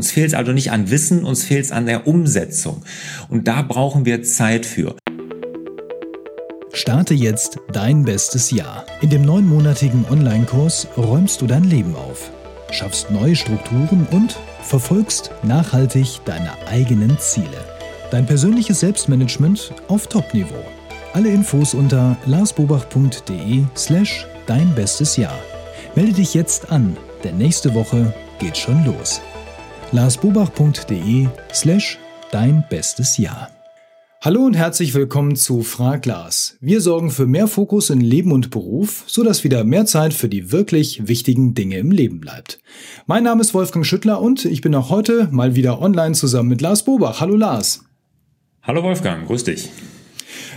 Uns fehlt es also nicht an Wissen, uns fehlt es an der Umsetzung. Und da brauchen wir Zeit für. Starte jetzt dein bestes Jahr. In dem neunmonatigen Online-Kurs räumst du dein Leben auf, schaffst neue Strukturen und verfolgst nachhaltig deine eigenen Ziele. Dein persönliches Selbstmanagement auf Top-Niveau. Alle Infos unter larsbobach.de slash dein bestes Jahr. Melde dich jetzt an, denn nächste Woche geht schon los. larsbobach.de slash dein bestes Jahr. Hallo und herzlich willkommen zu Frag Lars. Wir sorgen für mehr Fokus in Leben und Beruf, sodass wieder mehr Zeit für die wirklich wichtigen Dinge im Leben bleibt. Mein Name ist Wolfgang Schüttler und ich bin auch heute mal wieder online zusammen mit Lars Bobach. Hallo Lars. Hallo Wolfgang, grüß dich.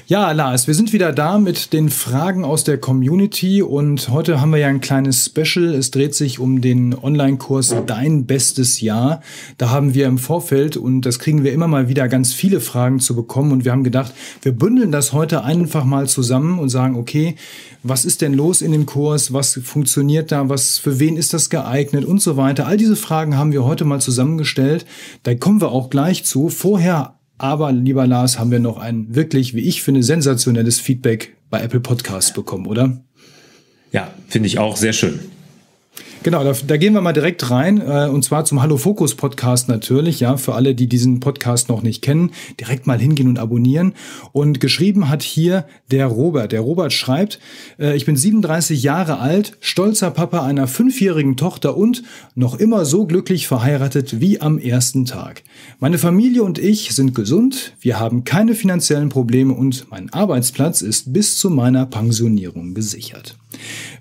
Ja, Lars, wir sind wieder da mit den Fragen aus der Community und heute haben wir ja ein kleines Special. Es dreht sich um den Online-Kurs Dein bestes Jahr. Da haben wir im Vorfeld und das kriegen wir immer mal wieder ganz viele Fragen zu bekommen und wir haben gedacht, wir bündeln das heute einfach mal zusammen und sagen, okay, was ist denn los in dem Kurs? Was funktioniert da? Was, für wen ist das geeignet und so weiter? All diese Fragen haben wir heute mal zusammengestellt. Da kommen wir auch gleich zu. Vorher aber, lieber Lars, haben wir noch ein wirklich, wie ich finde, sensationelles Feedback bei Apple Podcasts bekommen, oder? Ja, finde ich auch sehr schön. Genau, da, da, gehen wir mal direkt rein äh, und zwar zum Hallo Fokus Podcast natürlich, ja, für alle, die diesen Podcast noch nicht kennen, direkt mal hingehen und abonnieren. Und geschrieben hat hier der Robert. Der Robert schreibt, äh, ich bin 37 Jahre alt, stolzer Papa einer fünfjährigen Tochter und noch immer so glücklich verheiratet wie am ersten Tag. Meine Familie und ich sind gesund, wir haben keine finanziellen Probleme und mein Arbeitsplatz ist bis zu meiner Pensionierung gesichert.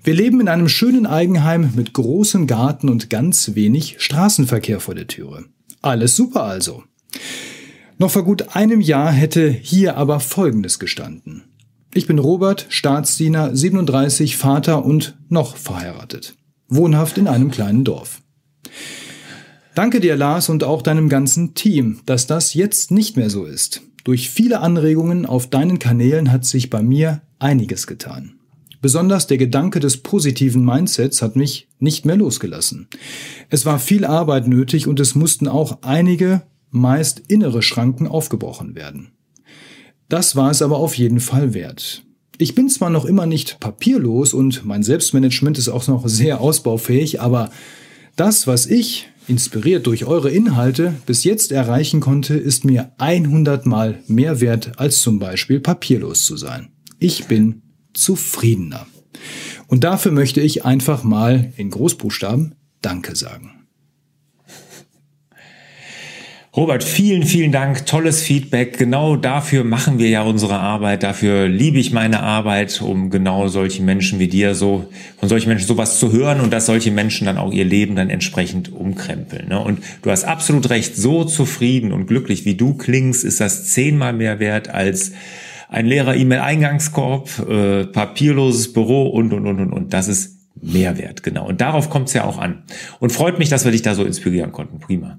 Wir leben in einem schönen Eigenheim mit großem Garten und ganz wenig Straßenverkehr vor der Türe. Alles super also. Noch vor gut einem Jahr hätte hier aber Folgendes gestanden. Ich bin Robert, Staatsdiener, 37, Vater und noch verheiratet. Wohnhaft in einem kleinen Dorf. Danke dir, Lars, und auch deinem ganzen Team, dass das jetzt nicht mehr so ist. Durch viele Anregungen auf deinen Kanälen hat sich bei mir einiges getan. Besonders der Gedanke des positiven Mindsets hat mich nicht mehr losgelassen. Es war viel Arbeit nötig und es mussten auch einige, meist innere Schranken aufgebrochen werden. Das war es aber auf jeden Fall wert. Ich bin zwar noch immer nicht papierlos und mein Selbstmanagement ist auch noch sehr ausbaufähig, aber das, was ich, inspiriert durch eure Inhalte, bis jetzt erreichen konnte, ist mir 100 Mal mehr wert, als zum Beispiel papierlos zu sein. Ich bin zufriedener. Und dafür möchte ich einfach mal in Großbuchstaben Danke sagen. Robert, vielen, vielen Dank. Tolles Feedback. Genau dafür machen wir ja unsere Arbeit. Dafür liebe ich meine Arbeit, um genau solche Menschen wie dir so, von solchen Menschen sowas zu hören und dass solche Menschen dann auch ihr Leben dann entsprechend umkrempeln. Ne? Und du hast absolut recht. So zufrieden und glücklich wie du klingst, ist das zehnmal mehr wert als ein leerer E-Mail-Eingangskorb, äh, papierloses Büro und, und, und, und, und. Das ist Mehrwert, genau. Und darauf kommt es ja auch an. Und freut mich, dass wir dich da so inspirieren konnten. Prima.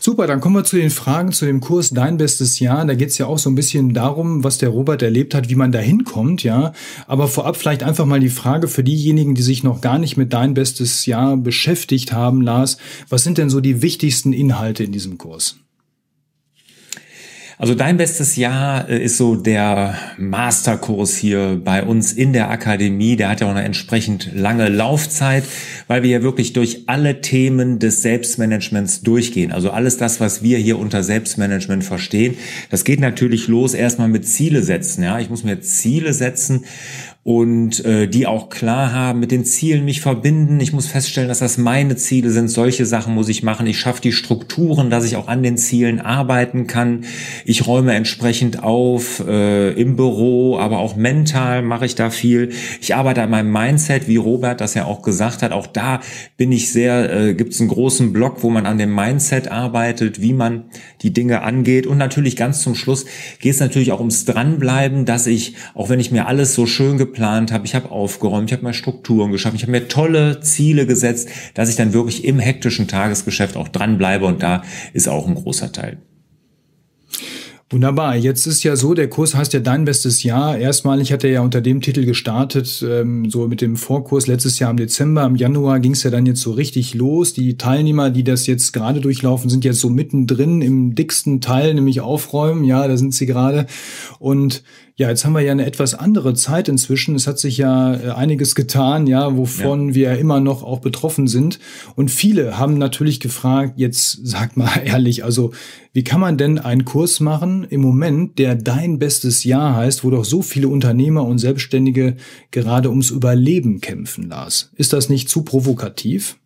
Super, dann kommen wir zu den Fragen zu dem Kurs Dein bestes Jahr. Da geht es ja auch so ein bisschen darum, was der Robert erlebt hat, wie man da hinkommt, ja. Aber vorab vielleicht einfach mal die Frage für diejenigen, die sich noch gar nicht mit Dein bestes Jahr beschäftigt haben, Lars. Was sind denn so die wichtigsten Inhalte in diesem Kurs? Also dein bestes Jahr äh, ist so der Masterkurs hier bei uns in der Akademie. Der hat ja auch eine entsprechend lange Laufzeit, weil wir ja wirklich durch alle Themen des Selbstmanagements durchgehen. Also alles das, was wir hier unter Selbstmanagement verstehen. Das geht natürlich los erstmal mit Ziele setzen. Ja, ich muss mir Ziele setzen und äh, die auch klar haben, mit den Zielen mich verbinden. Ich muss feststellen, dass das meine Ziele sind. Solche Sachen muss ich machen. Ich schaffe die Strukturen, dass ich auch an den Zielen arbeiten kann. Ich räume entsprechend auf äh, im Büro, aber auch mental mache ich da viel. Ich arbeite an meinem Mindset, wie Robert das ja auch gesagt hat. Auch da bin ich sehr, äh, gibt es einen großen Block, wo man an dem Mindset arbeitet, wie man die Dinge angeht. Und natürlich ganz zum Schluss geht es natürlich auch ums Dranbleiben, dass ich, auch wenn ich mir alles so schön geplant habe, ich habe aufgeräumt, ich habe mal Strukturen geschaffen, ich habe mir tolle Ziele gesetzt, dass ich dann wirklich im hektischen Tagesgeschäft auch dranbleibe und da ist auch ein großer Teil. Wunderbar. Jetzt ist ja so, der Kurs heißt ja Dein bestes Jahr. Erstmalig hat er ja unter dem Titel gestartet, ähm, so mit dem Vorkurs letztes Jahr im Dezember. Im Januar ging es ja dann jetzt so richtig los. Die Teilnehmer, die das jetzt gerade durchlaufen, sind jetzt so mittendrin im dicksten Teil, nämlich Aufräumen. Ja, da sind sie gerade. Und ja, jetzt haben wir ja eine etwas andere Zeit inzwischen. Es hat sich ja äh, einiges getan, ja, wovon ja. wir immer noch auch betroffen sind. Und viele haben natürlich gefragt, jetzt sag mal ehrlich, also wie kann man denn einen Kurs machen im Moment, der dein bestes Jahr heißt, wo doch so viele Unternehmer und Selbstständige gerade ums Überleben kämpfen, Lars? Ist das nicht zu provokativ?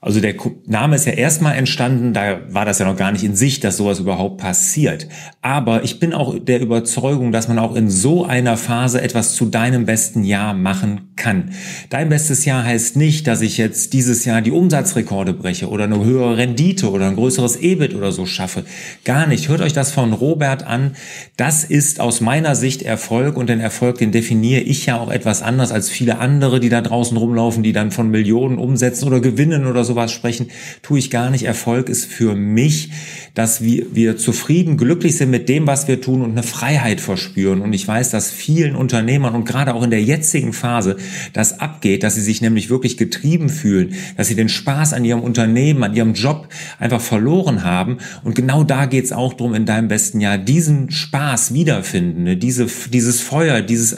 Also der Name ist ja erstmal entstanden, da war das ja noch gar nicht in Sicht, dass sowas überhaupt passiert. Aber ich bin auch der Überzeugung, dass man auch in so einer Phase etwas zu deinem besten Jahr machen kann. Dein bestes Jahr heißt nicht, dass ich jetzt dieses Jahr die Umsatzrekorde breche oder eine höhere Rendite oder ein größeres EBIT oder so schaffe. Gar nicht. Hört euch das von Robert an. Das ist aus meiner Sicht Erfolg und den Erfolg, den definiere ich ja auch etwas anders als viele andere, die da draußen rumlaufen, die dann von Millionen umsetzen oder gewinnen oder sowas sprechen, tue ich gar nicht. Erfolg ist für mich, dass wir, wir zufrieden, glücklich sind mit dem, was wir tun und eine Freiheit verspüren. Und ich weiß, dass vielen Unternehmern und gerade auch in der jetzigen Phase das abgeht, dass sie sich nämlich wirklich getrieben fühlen, dass sie den Spaß an ihrem Unternehmen, an ihrem Job einfach verloren haben. Und genau da geht es auch drum in deinem besten Jahr, diesen Spaß wiederfinden, ne? diese, dieses Feuer, dieses,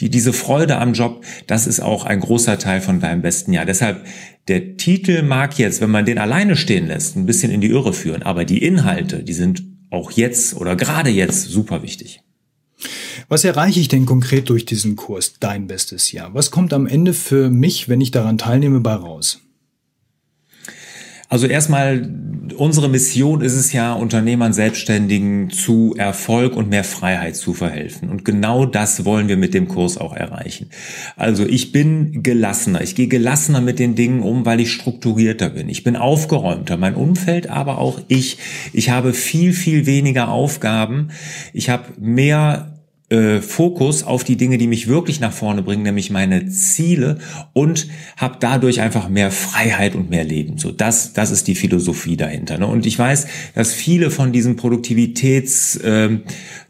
die, diese Freude am Job, das ist auch ein großer Teil von deinem besten Jahr. Deshalb der Titel mag jetzt, wenn man den alleine stehen lässt, ein bisschen in die Irre führen, aber die Inhalte, die sind auch jetzt oder gerade jetzt super wichtig. Was erreiche ich denn konkret durch diesen Kurs Dein bestes Jahr? Was kommt am Ende für mich, wenn ich daran teilnehme, bei raus? Also erstmal, unsere Mission ist es ja, Unternehmern, Selbstständigen zu Erfolg und mehr Freiheit zu verhelfen. Und genau das wollen wir mit dem Kurs auch erreichen. Also ich bin gelassener. Ich gehe gelassener mit den Dingen um, weil ich strukturierter bin. Ich bin aufgeräumter. Mein Umfeld, aber auch ich. Ich habe viel, viel weniger Aufgaben. Ich habe mehr äh, Fokus auf die Dinge, die mich wirklich nach vorne bringen, nämlich meine Ziele und habe dadurch einfach mehr Freiheit und mehr Leben. So, das, das ist die Philosophie dahinter. Ne? Und ich weiß, dass viele von diesen Produktivitäts äh,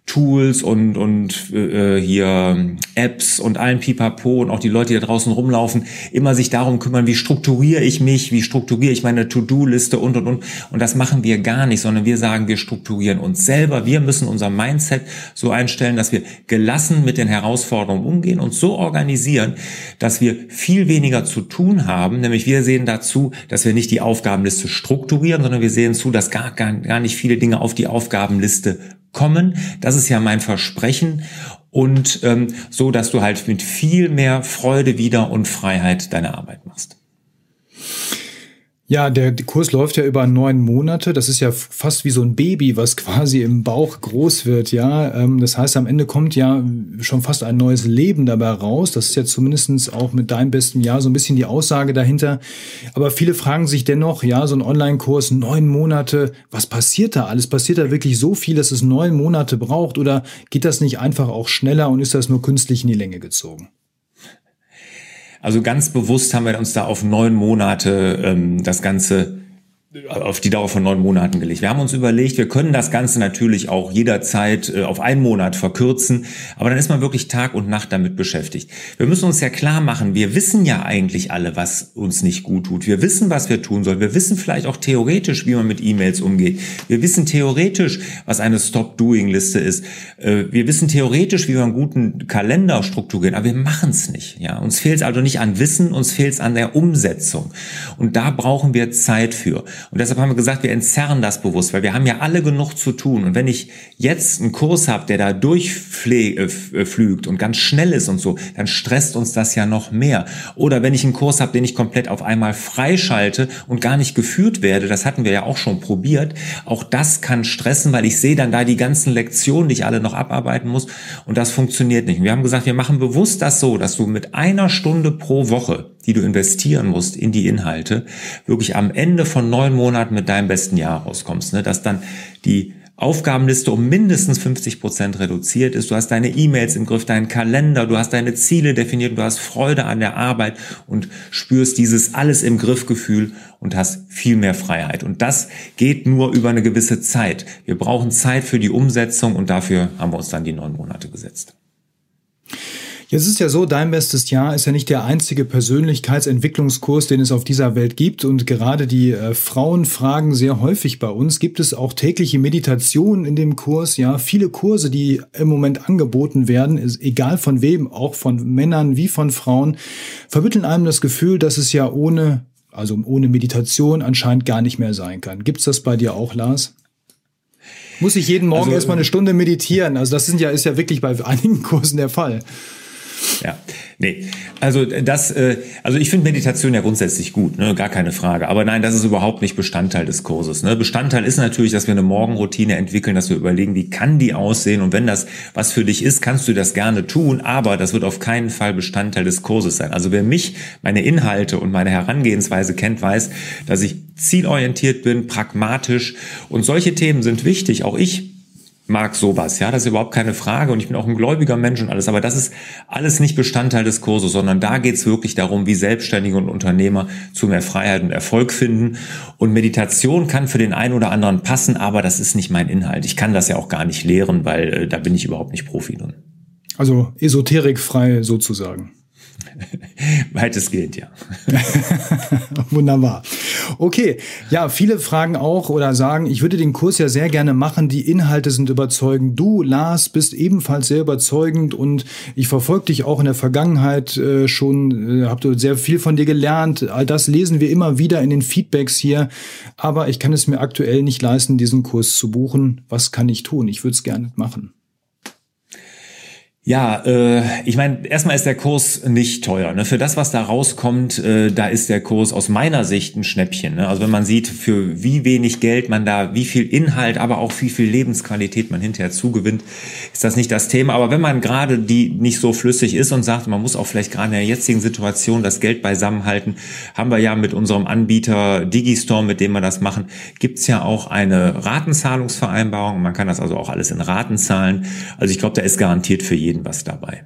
Tools und, und äh, hier Apps und allen Pipapo und auch die Leute, die da draußen rumlaufen, immer sich darum kümmern, wie strukturiere ich mich, wie strukturiere ich meine To-Do-Liste und, und, und. Und das machen wir gar nicht, sondern wir sagen, wir strukturieren uns selber. Wir müssen unser Mindset so einstellen, dass wir gelassen mit den Herausforderungen umgehen und so organisieren, dass wir viel weniger zu tun haben. Nämlich wir sehen dazu, dass wir nicht die Aufgabenliste strukturieren, sondern wir sehen zu, dass gar, gar, gar nicht viele Dinge auf die Aufgabenliste kommen. Das ist ja mein Versprechen. Und ähm, so, dass du halt mit viel mehr Freude wieder und Freiheit deine Arbeit machst. Ja, der Kurs läuft ja über neun Monate. Das ist ja fast wie so ein Baby, was quasi im Bauch groß wird, ja. Ähm, das heißt, am Ende kommt ja schon fast ein neues Leben dabei raus. Das ist ja zumindestens auch mit deinem besten Jahr so ein bisschen die Aussage dahinter. Aber viele fragen sich dennoch, ja, so ein Online-Kurs, neun Monate, was passiert da alles? Passiert da wirklich so viel, dass es neun Monate braucht? Oder geht das nicht einfach auch schneller und ist das nur künstlich in die Länge gezogen? Also ganz bewusst haben wir uns da auf neun Monate ähm, das Ganze auf die Dauer von neun Monaten gelegt. Wir haben uns überlegt, wir können das Ganze natürlich auch jederzeit äh, auf einen Monat verkürzen, aber dann ist man wirklich Tag und Nacht damit beschäftigt. Wir müssen uns ja klar machen, wir wissen ja eigentlich alle, was uns nicht gut tut. Wir wissen, was wir tun sollen. Wir wissen vielleicht auch theoretisch, wie man mit E-Mails umgeht. Wir wissen theoretisch, was eine Stop-Doing-Liste ist. Äh, wir wissen theoretisch, wie wir einen guten Kalender strukturieren, aber wir machen es nicht. Ja, uns fehlt es also nicht an Wissen, uns fehlt es an der Umsetzung. Und da brauchen wir Zeit für. Und deshalb haben wir gesagt, wir entzerren das bewusst, weil wir haben ja alle genug zu tun. Und wenn ich jetzt einen Kurs habe, der da durchflügt und ganz schnell ist und so, dann stresst uns das ja noch mehr. Oder wenn ich einen Kurs habe, den ich komplett auf einmal freischalte und gar nicht geführt werde, das hatten wir ja auch schon probiert, auch das kann stressen, weil ich sehe dann da die ganzen Lektionen, die ich alle noch abarbeiten muss und das funktioniert nicht. Und wir haben gesagt, wir machen bewusst das so, dass du mit einer Stunde pro Woche die du investieren musst in die Inhalte, wirklich am Ende von neun Monaten mit deinem besten Jahr rauskommst. Ne? Dass dann die Aufgabenliste um mindestens 50 Prozent reduziert ist. Du hast deine E-Mails im Griff, deinen Kalender, du hast deine Ziele definiert, du hast Freude an der Arbeit und spürst dieses alles im Griffgefühl und hast viel mehr Freiheit. Und das geht nur über eine gewisse Zeit. Wir brauchen Zeit für die Umsetzung und dafür haben wir uns dann die neun Monate gesetzt. Jetzt ist ja so, dein bestes Jahr ist ja nicht der einzige Persönlichkeitsentwicklungskurs, den es auf dieser Welt gibt. Und gerade die äh, Frauen fragen sehr häufig bei uns, gibt es auch tägliche Meditation in dem Kurs? Ja, viele Kurse, die im Moment angeboten werden, ist, egal von wem, auch von Männern wie von Frauen, vermitteln einem das Gefühl, dass es ja ohne, also ohne Meditation anscheinend gar nicht mehr sein kann. Gibt's das bei dir auch, Lars? Muss ich jeden Morgen also, erstmal eine Stunde meditieren? Also das sind ja, ist ja wirklich bei einigen Kursen der Fall. Ja, nee. Also das, äh, also ich finde Meditation ja grundsätzlich gut, ne? gar keine Frage. Aber nein, das ist überhaupt nicht Bestandteil des Kurses. Ne? Bestandteil ist natürlich, dass wir eine Morgenroutine entwickeln, dass wir überlegen, wie kann die aussehen. Und wenn das was für dich ist, kannst du das gerne tun. Aber das wird auf keinen Fall Bestandteil des Kurses sein. Also wer mich, meine Inhalte und meine Herangehensweise kennt, weiß, dass ich zielorientiert bin, pragmatisch. Und solche Themen sind wichtig. Auch ich mag sowas, ja, das ist überhaupt keine Frage und ich bin auch ein gläubiger Mensch und alles, aber das ist alles nicht Bestandteil des Kurses, sondern da geht es wirklich darum, wie Selbstständige und Unternehmer zu mehr Freiheit und Erfolg finden und Meditation kann für den einen oder anderen passen, aber das ist nicht mein Inhalt. Ich kann das ja auch gar nicht lehren, weil äh, da bin ich überhaupt nicht Profi drin. Also esoterikfrei sozusagen. Weitestgehend, ja. Wunderbar. Okay, ja, viele fragen auch oder sagen, ich würde den Kurs ja sehr gerne machen, die Inhalte sind überzeugend. Du, Lars, bist ebenfalls sehr überzeugend und ich verfolge dich auch in der Vergangenheit äh, schon, äh, habe sehr viel von dir gelernt. All das lesen wir immer wieder in den Feedbacks hier, aber ich kann es mir aktuell nicht leisten, diesen Kurs zu buchen. Was kann ich tun? Ich würde es gerne machen. Ja, äh, ich meine, erstmal ist der Kurs nicht teuer. Ne? Für das, was da rauskommt, äh, da ist der Kurs aus meiner Sicht ein Schnäppchen. Ne? Also wenn man sieht, für wie wenig Geld man da, wie viel Inhalt, aber auch wie viel Lebensqualität man hinterher zugewinnt, ist das nicht das Thema. Aber wenn man gerade die nicht so flüssig ist und sagt, man muss auch vielleicht gerade in der jetzigen Situation das Geld beisammenhalten, haben wir ja mit unserem Anbieter Digistore, mit dem wir das machen, gibt's ja auch eine Ratenzahlungsvereinbarung. Man kann das also auch alles in Raten zahlen. Also ich glaube, da ist garantiert für jeden was dabei.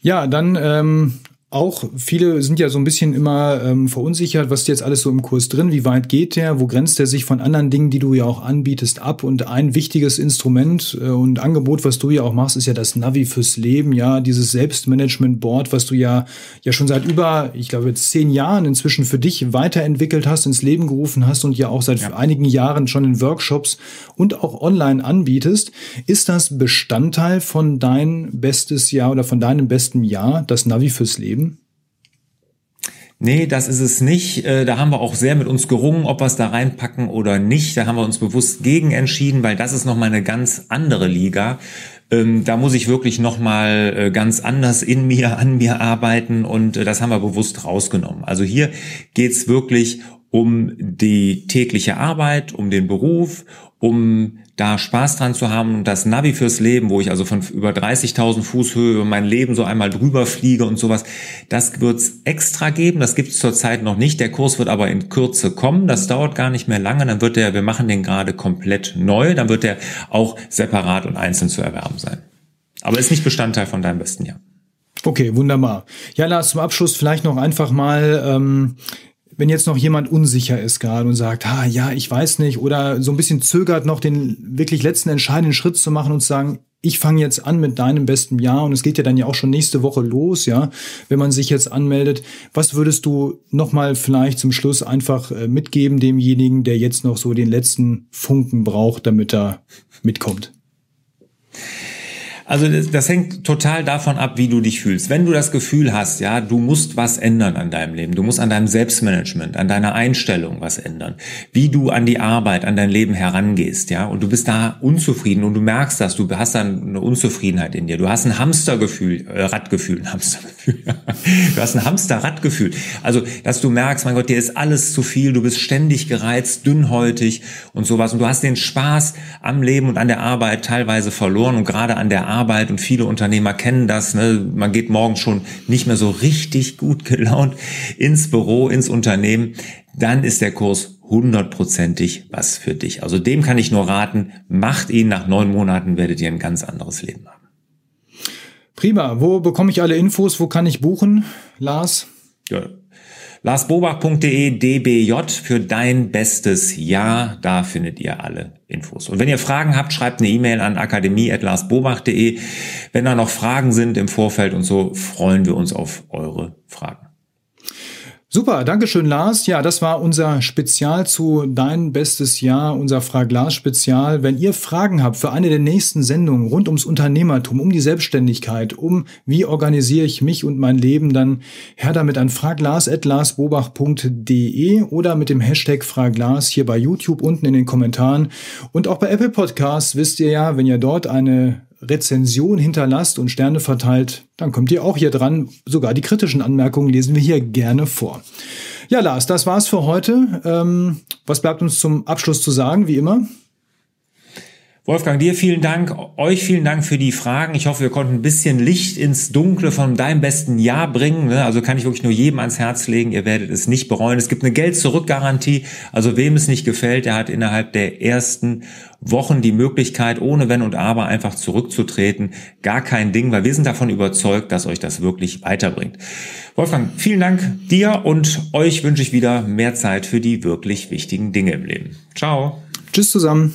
Ja, dann ähm, auch viele sind ja so ein bisschen immer ähm, verunsichert, was ist jetzt alles so im Kurs drin, wie weit geht der, wo grenzt der sich von anderen Dingen, die du ja auch anbietest, ab und ein wichtiges Instrument äh, und Angebot, was du ja auch machst, ist ja das Navi fürs Leben, ja, dieses Selbstmanagement-Board, was du ja ja schon seit über, ich glaube jetzt zehn Jahren inzwischen für dich weiterentwickelt hast, ins Leben gerufen hast und ja auch seit ja. einigen Jahren schon in Workshops und auch online anbietest. Ist das Bestandteil von dein bestes Jahr oder von deinem besten Jahr, das Navi fürs Leben? Nee, das ist es nicht. Äh, da haben wir auch sehr mit uns gerungen, ob wir es da reinpacken oder nicht. Da haben wir uns bewusst gegen entschieden, weil das ist nochmal eine ganz andere Liga. Ähm, da muss ich wirklich nochmal äh, ganz anders in mir, an mir arbeiten und äh, das haben wir bewusst rausgenommen. Also hier geht's wirklich um die tägliche Arbeit, um den Beruf, um da Spaß dran zu haben und das Navi fürs Leben, wo ich also von über 30.000 Fuß Höhe mein Leben so einmal drüber fliege und sowas, das wird's extra geben. Das gibt's zurzeit noch nicht. Der Kurs wird aber in Kürze kommen. Das dauert gar nicht mehr lange. Dann wird der, wir machen den gerade komplett neu. Dann wird der auch separat und einzeln zu erwerben sein. Aber ist nicht Bestandteil von deinem besten Jahr. Okay, wunderbar. Ja, Lars, zum Abschluss vielleicht noch einfach mal ähm, wenn jetzt noch jemand unsicher ist gerade und sagt, ah, ja, ich weiß nicht, oder so ein bisschen zögert noch den wirklich letzten entscheidenden Schritt zu machen und zu sagen, ich fange jetzt an mit deinem besten Jahr und es geht ja dann ja auch schon nächste Woche los, ja, wenn man sich jetzt anmeldet. Was würdest du nochmal vielleicht zum Schluss einfach äh, mitgeben demjenigen, der jetzt noch so den letzten Funken braucht, damit er mitkommt? Also das, das, hängt total davon ab, wie du dich fühlst. Wenn du das Gefühl hast, ja, du musst was ändern an deinem Leben, du musst an deinem Selbstmanagement, an deiner Einstellung was ändern, wie du an die Arbeit, an dein Leben herangehst, ja, und du bist da unzufrieden und du merkst das, du hast dann eine Unzufriedenheit in dir, du hast ein Hamstergefühl, äh, Radgefühl, ein Hamstergefühl, du hast ein Hamsterradgefühl. Also, dass du merkst, mein Gott, dir ist alles zu viel, du bist ständig gereizt, dünnhäutig und sowas und du hast den Spaß am Leben und an der Arbeit teilweise verloren und gerade an der Arbeit Arbeit und viele Unternehmer kennen das. Ne? Man geht morgens schon nicht mehr so richtig gut gelaunt ins Büro, ins Unternehmen. Dann ist der Kurs hundertprozentig was für dich. Also dem kann ich nur raten, macht ihn, nach neun Monaten werdet ihr ein ganz anderes Leben haben. Prima. Wo bekomme ich alle Infos? Wo kann ich buchen, Lars? Ja. LarsBobach.de dbj für dein bestes Jahr. Da findet ihr alle Infos. Und wenn ihr Fragen habt, schreibt eine E-Mail an akademie.larsbobach.de. Wenn da noch Fragen sind im Vorfeld und so, freuen wir uns auf eure Fragen. Super, Dankeschön, Lars. Ja, das war unser Spezial zu Dein bestes Jahr, unser Frag Lars Spezial. Wenn ihr Fragen habt für eine der nächsten Sendungen rund ums Unternehmertum, um die Selbstständigkeit, um wie organisiere ich mich und mein Leben, dann her damit an fraglars.larsbobach.de oder mit dem Hashtag Fraglars hier bei YouTube unten in den Kommentaren. Und auch bei Apple Podcasts wisst ihr ja, wenn ihr dort eine Rezension hinterlasst und Sterne verteilt, dann kommt ihr auch hier dran. Sogar die kritischen Anmerkungen lesen wir hier gerne vor. Ja, Lars, das war's für heute. Ähm, was bleibt uns zum Abschluss zu sagen, wie immer? Wolfgang, dir vielen Dank, euch vielen Dank für die Fragen. Ich hoffe, wir konnten ein bisschen Licht ins Dunkle von deinem besten Jahr bringen. Ne? Also kann ich wirklich nur jedem ans Herz legen, ihr werdet es nicht bereuen. Es gibt eine Geld-Zurück-Garantie. Also wem es nicht gefällt, der hat innerhalb der ersten Wochen die Möglichkeit, ohne Wenn und Aber einfach zurückzutreten. Gar kein Ding, weil wir sind davon überzeugt, dass euch das wirklich weiterbringt. Wolfgang, vielen Dank dir und euch wünsche ich wieder mehr Zeit für die wirklich wichtigen Dinge im Leben. Ciao. Tschüss zusammen.